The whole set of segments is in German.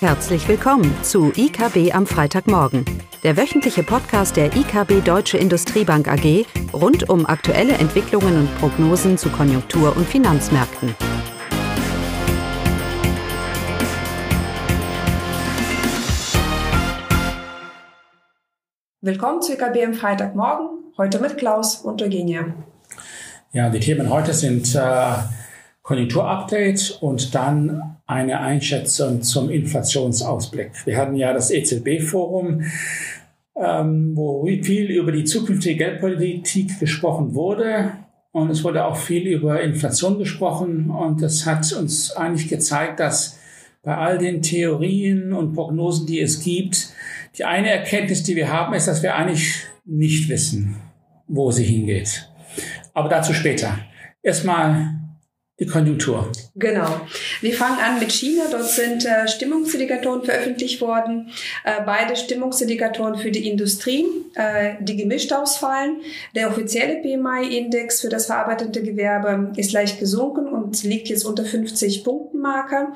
Herzlich willkommen zu IKB am Freitagmorgen, der wöchentliche Podcast der IKB Deutsche Industriebank AG rund um aktuelle Entwicklungen und Prognosen zu Konjunktur- und Finanzmärkten. Willkommen zu IKB am Freitagmorgen, heute mit Klaus und Eugenia. Ja, die Themen heute sind äh, Konjunkturupdate und dann eine Einschätzung zum Inflationsausblick. Wir hatten ja das EZB-Forum, ähm, wo viel über die zukünftige Geldpolitik gesprochen wurde. Und es wurde auch viel über Inflation gesprochen. Und das hat uns eigentlich gezeigt, dass bei all den Theorien und Prognosen, die es gibt, die eine Erkenntnis, die wir haben, ist, dass wir eigentlich nicht wissen, wo sie hingeht. Aber dazu später. Erstmal die Konjunktur. Genau. Wir fangen an mit China. Dort sind äh, Stimmungsindikatoren veröffentlicht worden. Äh, beide Stimmungsindikatoren für die Industrie, äh, die gemischt ausfallen. Der offizielle PMI-Index für das verarbeitende Gewerbe ist leicht gesunken und liegt jetzt unter 50 Punkten Marke.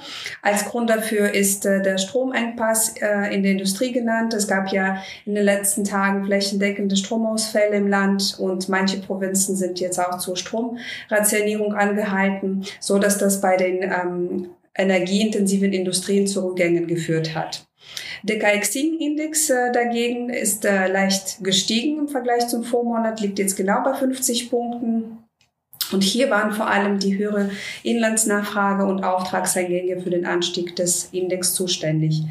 Als Grund dafür ist äh, der Stromengpass äh, in der Industrie genannt. Es gab ja in den letzten Tagen flächendeckende Stromausfälle im Land und manche Provinzen sind jetzt auch zur Stromrationierung angehalten so dass das bei den ähm, energieintensiven Industrien zu Rückgängen geführt hat. Der KXIN-Index äh, dagegen ist äh, leicht gestiegen im Vergleich zum Vormonat, liegt jetzt genau bei 50 Punkten. Und hier waren vor allem die höhere Inlandsnachfrage und Auftragseingänge für den Anstieg des Index zuständig.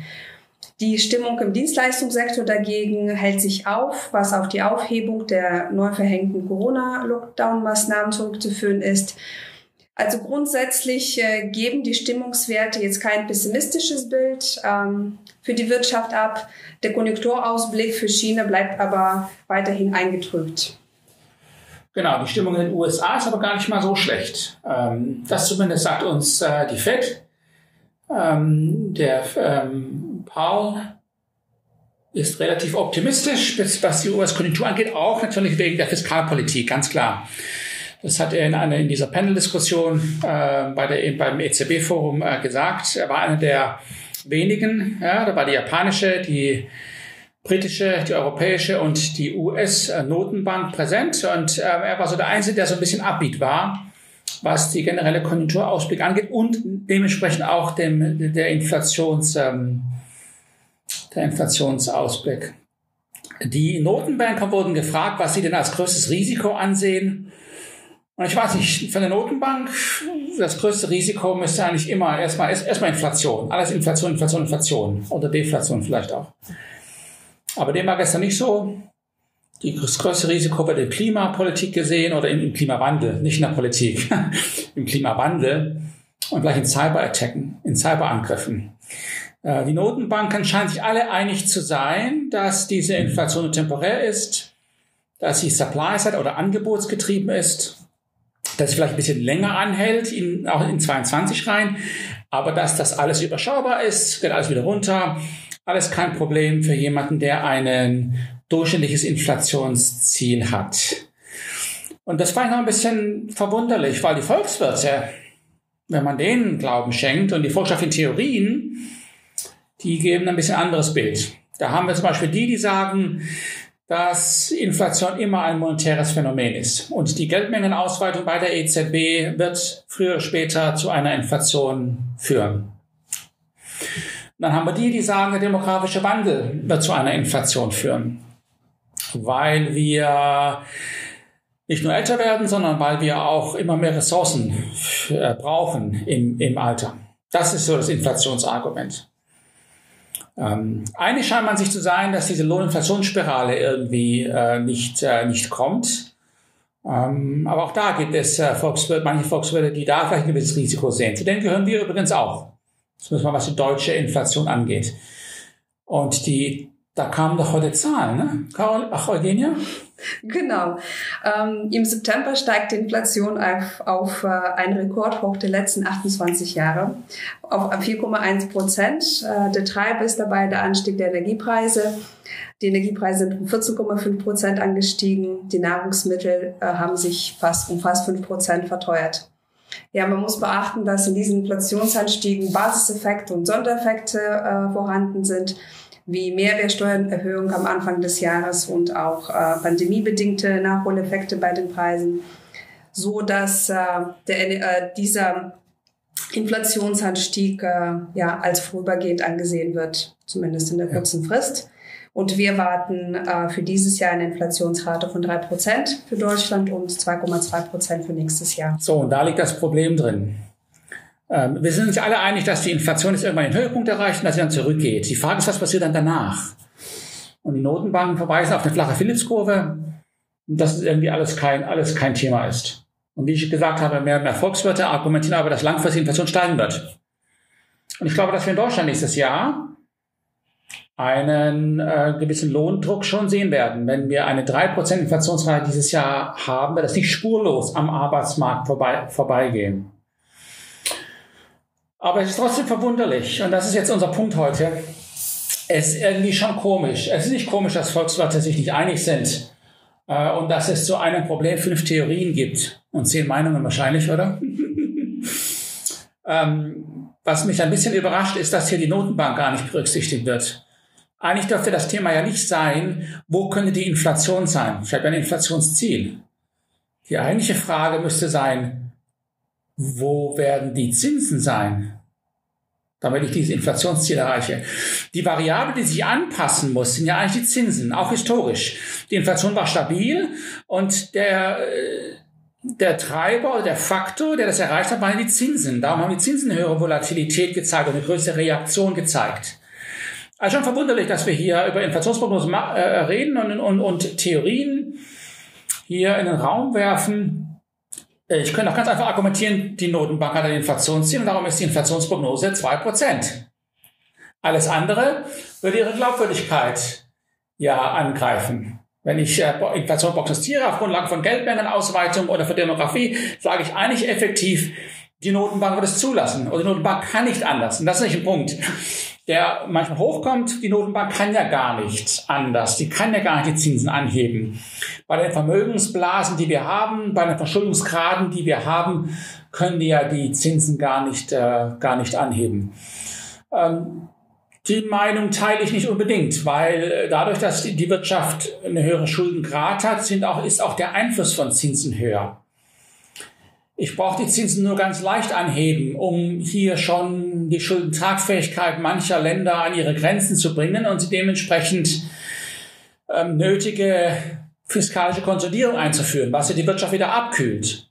Die Stimmung im Dienstleistungssektor dagegen hält sich auf, was auf die Aufhebung der neu verhängten Corona-Lockdown-Maßnahmen zurückzuführen ist. Also grundsätzlich äh, geben die Stimmungswerte jetzt kein pessimistisches Bild ähm, für die Wirtschaft ab. Der Konjunkturausblick für China bleibt aber weiterhin eingetrübt. Genau, die Stimmung in den USA ist aber gar nicht mal so schlecht. Ähm, das zumindest sagt uns äh, die Fed. Ähm, der Paul ist relativ optimistisch, was die US-Konjunktur angeht, auch natürlich wegen der Fiskalpolitik, ganz klar. Das hat er in, einer, in dieser Panel-Diskussion äh, bei der, beim EZB-Forum äh, gesagt. Er war einer der wenigen. Ja, da war die japanische, die britische, die europäische und die US-Notenbank präsent. Und äh, er war so der Einzige, der so ein bisschen abbiet war, was die generelle Konjunkturausblick angeht und dementsprechend auch dem, der, Inflations, ähm, der Inflationsausblick. Die Notenbanker wurden gefragt, was sie denn als größtes Risiko ansehen. Und ich weiß nicht, für eine Notenbank, das größte Risiko müsste eigentlich immer erstmal, erstmal Inflation. Alles Inflation, Inflation, Inflation. Oder Deflation vielleicht auch. Aber dem war gestern nicht so. Das größte Risiko wird in Klimapolitik gesehen oder im, Klimawandel, nicht in der Politik, im Klimawandel und gleich in Cyberattacken, in Cyberangriffen. Äh, die Notenbanken scheinen sich alle einig zu sein, dass diese Inflation temporär ist, dass sie Supply-Side oder angebotsgetrieben ist dass es vielleicht ein bisschen länger anhält, in, auch in 22 rein, aber dass das alles überschaubar ist, geht alles wieder runter, alles kein Problem für jemanden, der ein durchschnittliches Inflationsziel hat. Und das war ich noch ein bisschen verwunderlich, weil die Volkswirte, wenn man denen Glauben schenkt und die in Theorien, die geben ein bisschen anderes Bild. Da haben wir zum Beispiel die, die sagen, dass Inflation immer ein monetäres Phänomen ist. Und die Geldmengenausweitung bei der EZB wird früher oder später zu einer Inflation führen. Dann haben wir die, die sagen, der demografische Wandel wird zu einer Inflation führen. Weil wir nicht nur älter werden, sondern weil wir auch immer mehr Ressourcen äh, brauchen im, im Alter. Das ist so das Inflationsargument. Ähm, eigentlich scheint man sich zu sein, dass diese Lohninflationsspirale irgendwie äh, nicht, äh, nicht kommt. Ähm, aber auch da gibt es äh, Volkswirte, manche Volkswirte, die da vielleicht ein gewisses Risiko sehen. Zu denen gehören wir übrigens auch. Zumindest mal was die deutsche Inflation angeht. Und die da kamen doch heute Zahlen, ne? Carol, ach, Eugenia? Genau. Ähm, Im September steigt die Inflation auf, auf äh, einen Rekordhoch der letzten 28 Jahre auf 4,1 Prozent. Äh, der Treiber ist dabei der Anstieg der Energiepreise. Die Energiepreise sind um 14,5 Prozent angestiegen. Die Nahrungsmittel äh, haben sich fast um fast 5 Prozent verteuert. Ja, man muss beachten, dass in diesen Inflationsanstiegen Basiseffekte und Sondereffekte äh, vorhanden sind, wie Mehrwertsteuererhöhung am Anfang des Jahres und auch äh, pandemiebedingte Nachholeffekte bei den Preisen, so dass äh, der, äh, dieser Inflationsanstieg äh, ja als vorübergehend angesehen wird, zumindest in der kurzen Frist. Und wir warten äh, für dieses Jahr eine Inflationsrate von 3% für Deutschland und 2,2% für nächstes Jahr. So, und da liegt das Problem drin. Ähm, wir sind uns alle einig, dass die Inflation jetzt irgendwann den Höhepunkt erreicht und dass sie dann zurückgeht. Die Frage ist, was passiert dann danach? Und die Notenbanken verweisen auf eine flache Phillipskurve, dass es irgendwie alles kein, alles kein Thema ist. Und wie ich gesagt habe, mehr, mehr Volkswirte argumentieren aber, dass langfristig die Inflation steigen wird. Und ich glaube, dass wir in Deutschland nächstes Jahr einen äh, gewissen Lohndruck schon sehen werden. Wenn wir eine 3% Inflationsrate dieses Jahr haben, wird das nicht spurlos am Arbeitsmarkt vorbei, vorbeigehen. Aber es ist trotzdem verwunderlich, und das ist jetzt unser Punkt heute, es ist irgendwie schon komisch. Es ist nicht komisch, dass Volkswirte sich nicht einig sind äh, und dass es zu einem Problem fünf Theorien gibt und zehn Meinungen wahrscheinlich, oder? ähm, was mich ein bisschen überrascht, ist, dass hier die Notenbank gar nicht berücksichtigt wird. Eigentlich dürfte das Thema ja nicht sein, wo könnte die Inflation sein? Ich habe ein Inflationsziel. Die eigentliche Frage müsste sein, wo werden die Zinsen sein? damit ich dieses Inflationsziel erreiche. Die Variable, die sich anpassen muss, sind ja eigentlich die Zinsen, auch historisch. Die Inflation war stabil und der, äh, der Treiber oder der Faktor, der das erreicht hat, waren die Zinsen. Darum haben die Zinsen höhere Volatilität gezeigt und eine größere Reaktion gezeigt. Also schon verwunderlich, dass wir hier über Inflationsprognosen äh, reden und, und, und Theorien hier in den Raum werfen, ich könnte auch ganz einfach argumentieren, die Notenbank hat ein Inflationsziel und darum ist die Inflationsprognose 2%. Alles andere würde ihre Glaubwürdigkeit ja angreifen. Wenn ich äh, Inflation prognostiziere auf Grundlage von Geldmengenausweitung oder von Demografie, sage ich eigentlich effektiv, die Notenbank wird es zulassen oder die Notenbank kann nicht anders. Und das ist nicht ein Punkt der manchmal hochkommt. Die Notenbank kann ja gar nicht anders. Die kann ja gar nicht die Zinsen anheben. Bei den Vermögensblasen, die wir haben, bei den Verschuldungsgraden, die wir haben, können die ja die Zinsen gar nicht, äh, gar nicht anheben. Ähm, die Meinung teile ich nicht unbedingt, weil dadurch, dass die Wirtschaft eine höhere Schuldengrad hat, sind auch, ist auch der Einfluss von Zinsen höher. Ich brauche die Zinsen nur ganz leicht anheben, um hier schon die Schuldentragfähigkeit mancher Länder an ihre Grenzen zu bringen und sie dementsprechend ähm, nötige fiskalische Konsolidierung einzuführen, was ja die Wirtschaft wieder abkühlt.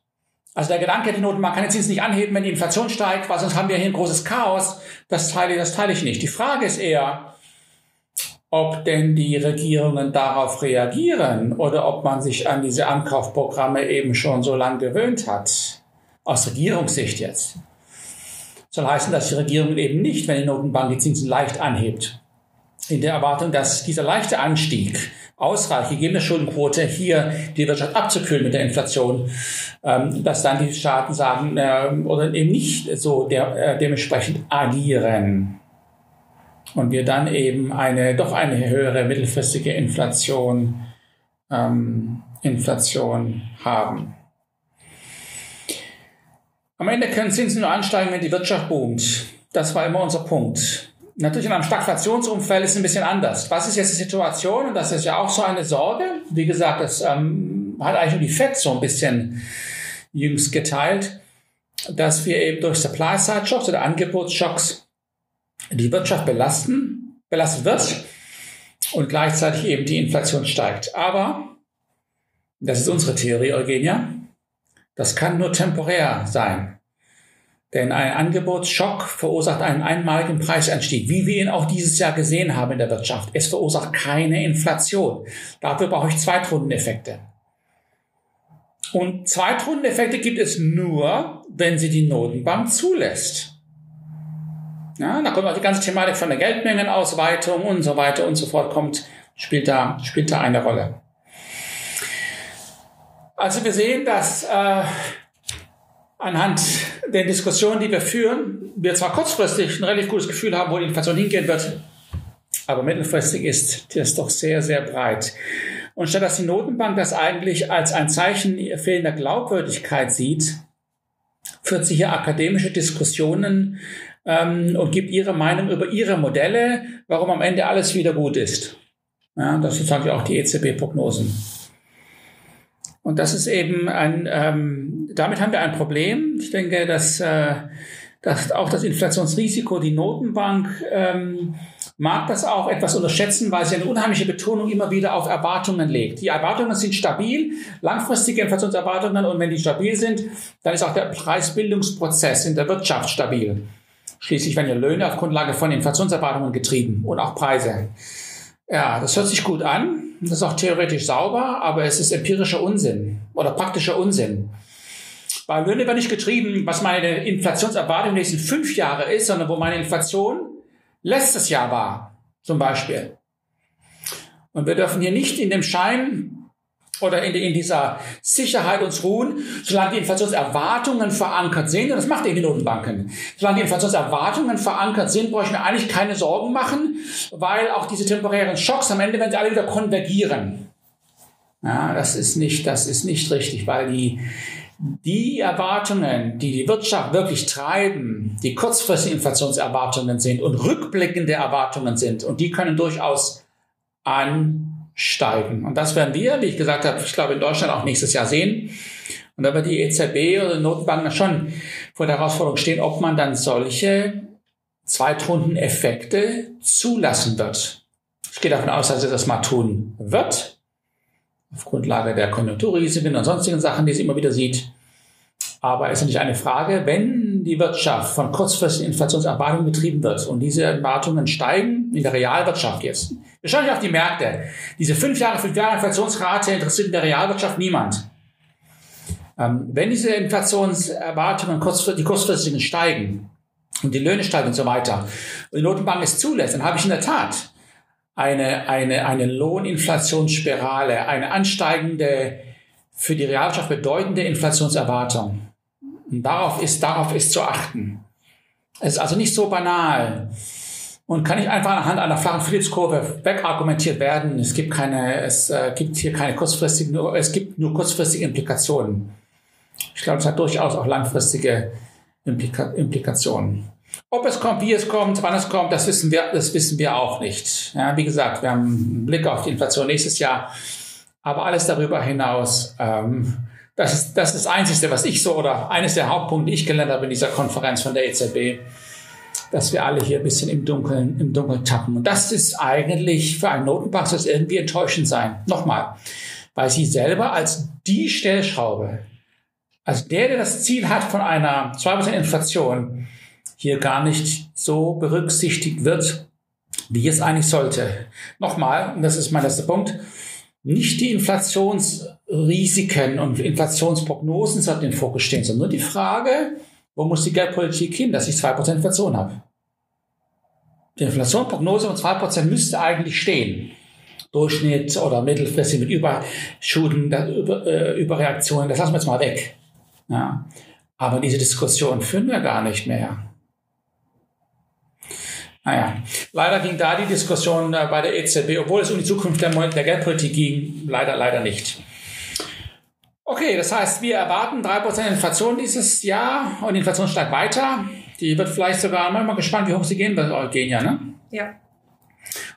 Also der Gedanke, die Notenbank kann die Zinsen nicht anheben, wenn die Inflation steigt, weil sonst haben wir hier ein großes Chaos, das teile, das teile ich nicht. Die Frage ist eher, ob denn die Regierungen darauf reagieren oder ob man sich an diese Ankaufprogramme eben schon so lange gewöhnt hat aus Regierungssicht jetzt, soll heißen, dass die Regierung eben nicht, wenn die Notenbank die Zinsen leicht anhebt, in der Erwartung, dass dieser leichte Anstieg ausreicht, gegebene Schuldenquote hier die Wirtschaft abzukühlen mit der Inflation, ähm, dass dann die Staaten sagen äh, oder eben nicht so äh, dementsprechend agieren. Und wir dann eben eine doch eine höhere mittelfristige Inflation ähm, Inflation haben. Am Ende können Zinsen nur ansteigen, wenn die Wirtschaft boomt. Das war immer unser Punkt. Natürlich in einem Stagflationsumfeld ist es ein bisschen anders. Was ist jetzt die Situation? Und das ist ja auch so eine Sorge. Wie gesagt, das ähm, hat eigentlich nur die FED so ein bisschen jüngst geteilt, dass wir eben durch Supply-Side-Shocks oder Angebotsschocks die Wirtschaft belasten, belastet wird und gleichzeitig eben die Inflation steigt. Aber, das ist unsere Theorie, Eugenia, das kann nur temporär sein. Denn ein Angebotsschock verursacht einen einmaligen Preisanstieg, wie wir ihn auch dieses Jahr gesehen haben in der Wirtschaft. Es verursacht keine Inflation. Dafür brauche ich Zweitrundeneffekte. Und Zweitrundeneffekte gibt es nur, wenn sie die Notenbank zulässt. Ja, da kommt auch die ganze Thematik von der Geldmengenausweitung und so weiter und so fort kommt, spielt da, spielt da eine Rolle. Also wir sehen, dass äh, anhand der Diskussionen, die wir führen, wir zwar kurzfristig ein relativ gutes Gefühl haben, wo die Inflation hingehen wird, aber mittelfristig ist das doch sehr, sehr breit. Und statt dass die Notenbank das eigentlich als ein Zeichen fehlender Glaubwürdigkeit sieht, führt sie hier akademische Diskussionen ähm, und gibt ihre Meinung über ihre Modelle, warum am Ende alles wieder gut ist. Ja, das sind ja auch die EZB-Prognosen. Und das ist eben ein, ähm, damit haben wir ein Problem. Ich denke, dass, äh, dass auch das Inflationsrisiko, die Notenbank ähm, mag das auch etwas unterschätzen, weil sie eine unheimliche Betonung immer wieder auf Erwartungen legt. Die Erwartungen sind stabil, langfristige Inflationserwartungen und wenn die stabil sind, dann ist auch der Preisbildungsprozess in der Wirtschaft stabil. Schließlich werden ja Löhne auf Grundlage von Inflationserwartungen getrieben und auch Preise. Ja, das hört sich gut an. Das ist auch theoretisch sauber, aber es ist empirischer Unsinn oder praktischer Unsinn. Weil Löhne werden nicht getrieben, was meine Inflationserwartung in den nächsten fünf Jahre ist, sondern wo meine Inflation letztes Jahr war, zum Beispiel. Und wir dürfen hier nicht in dem Schein oder in, in dieser Sicherheit uns ruhen, solange die Inflationserwartungen verankert sind, und das macht eben die Notenbanken, solange die Inflationserwartungen verankert sind, brauche ich mir eigentlich keine Sorgen machen, weil auch diese temporären Schocks am Ende werden sie alle wieder konvergieren. Ja, das ist nicht, das ist nicht richtig, weil die, die Erwartungen, die die Wirtschaft wirklich treiben, die kurzfristige Inflationserwartungen sind und rückblickende Erwartungen sind, und die können durchaus ansteigen. Und das werden wir, wie ich gesagt habe, ich glaube in Deutschland auch nächstes Jahr sehen. Und da wird die EZB oder die Notenbank schon vor der Herausforderung stehen, ob man dann solche Zweitrundeneffekte zulassen wird. Ich gehe davon aus, dass sie das mal tun wird auf Grundlage der Konjunkturrisiken und sonstigen Sachen, die sie immer wieder sieht. Aber es ist nicht eine Frage, wenn die Wirtschaft von kurzfristigen Inflationserwartungen getrieben wird und diese Erwartungen steigen in der Realwirtschaft jetzt. Wir schauen nicht auf die Märkte. Diese fünf Jahre, fünf Jahre Inflationsrate interessiert in der Realwirtschaft niemand. Ähm, wenn diese Inflationserwartungen, die kurzfristigen steigen und die Löhne steigen und so weiter und die Notenbank es zulässt, dann habe ich in der Tat eine, eine, eine Lohninflationsspirale, eine ansteigende, für die Realwirtschaft bedeutende Inflationserwartung. Und darauf ist, darauf ist zu achten. Es ist also nicht so banal und kann nicht einfach anhand einer flachen Phillips-Kurve wegargumentiert werden. Es gibt keine, es äh, gibt hier keine kurzfristigen, es gibt nur kurzfristige Implikationen. Ich glaube, es hat durchaus auch langfristige Implika Implikationen. Ob es kommt, wie es kommt, wann es kommt, das wissen wir, das wissen wir auch nicht. Ja, wie gesagt, wir haben einen Blick auf die Inflation nächstes Jahr, aber alles darüber hinaus, ähm, das ist, das ist das Einzige, was ich so oder eines der Hauptpunkte, die ich gelernt habe in dieser Konferenz von der EZB, dass wir alle hier ein bisschen im Dunkeln, im Dunkeln tappen. Und das ist eigentlich für einen Notenbank es irgendwie enttäuschend sein. Nochmal, weil sie selber als die Stellschraube, als der, der das Ziel hat von einer 2% Inflation, hier gar nicht so berücksichtigt wird, wie es eigentlich sollte. Nochmal, und das ist mein letzter Punkt, nicht die Inflationsrisiken und Inflationsprognosen sollten den Fokus stehen, sondern nur die Frage, wo muss die Geldpolitik hin, dass ich 2% Inflation habe. Die Inflationsprognose von 2% müsste eigentlich stehen. Durchschnitt oder mittelfristig mit Überschuden, Über, äh, Überreaktionen, das lassen wir jetzt mal weg. Ja. Aber diese Diskussion führen wir gar nicht mehr. Naja, leider ging da die Diskussion äh, bei der EZB, obwohl es um die Zukunft der, der Geldpolitik ging, leider, leider nicht. Okay, das heißt, wir erwarten 3% Inflation dieses Jahr und die Inflation steigt weiter. Die wird vielleicht sogar, mal gespannt, wie hoch sie gehen wird, gehen ja, ne? Ja.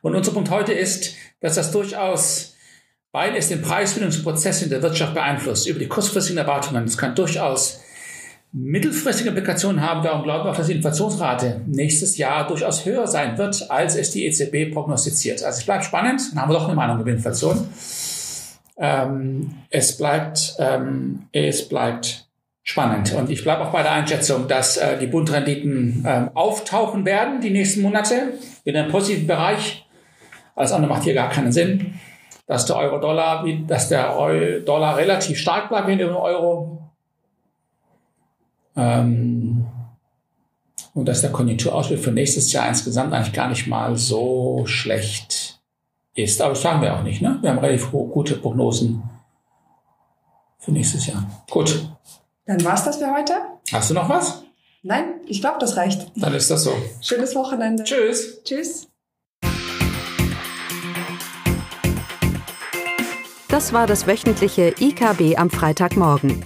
Und unser Punkt heute ist, dass das durchaus, weil es den Preisbildungsprozess in der Wirtschaft beeinflusst, über die kurzfristigen Erwartungen, das kann durchaus mittelfristige Implikationen haben. Darum glauben wir auch, dass die Inflationsrate nächstes Jahr durchaus höher sein wird, als es die EZB prognostiziert. Also es bleibt spannend. Dann haben wir doch eine Meinung über Inflation. Ähm, es bleibt, ähm, es bleibt spannend. Und ich bleibe auch bei der Einschätzung, dass äh, die Bundrenditen äh, auftauchen werden die nächsten Monate in einem positiven Bereich. Alles andere macht hier gar keinen Sinn. Dass der Euro-Dollar, dass der Euro-Dollar relativ stark bleibt in dem Euro, ähm, und dass der Konjunkturausblick für nächstes Jahr insgesamt eigentlich gar nicht mal so schlecht ist. Aber das sagen wir auch nicht. Ne? Wir haben relativ gute Prognosen für nächstes Jahr. Gut. Dann war's das für heute. Hast du noch was? Nein, ich glaube, das reicht. Dann ist das so. Schönes Wochenende. Tschüss. Tschüss. Das war das wöchentliche IKB am Freitagmorgen.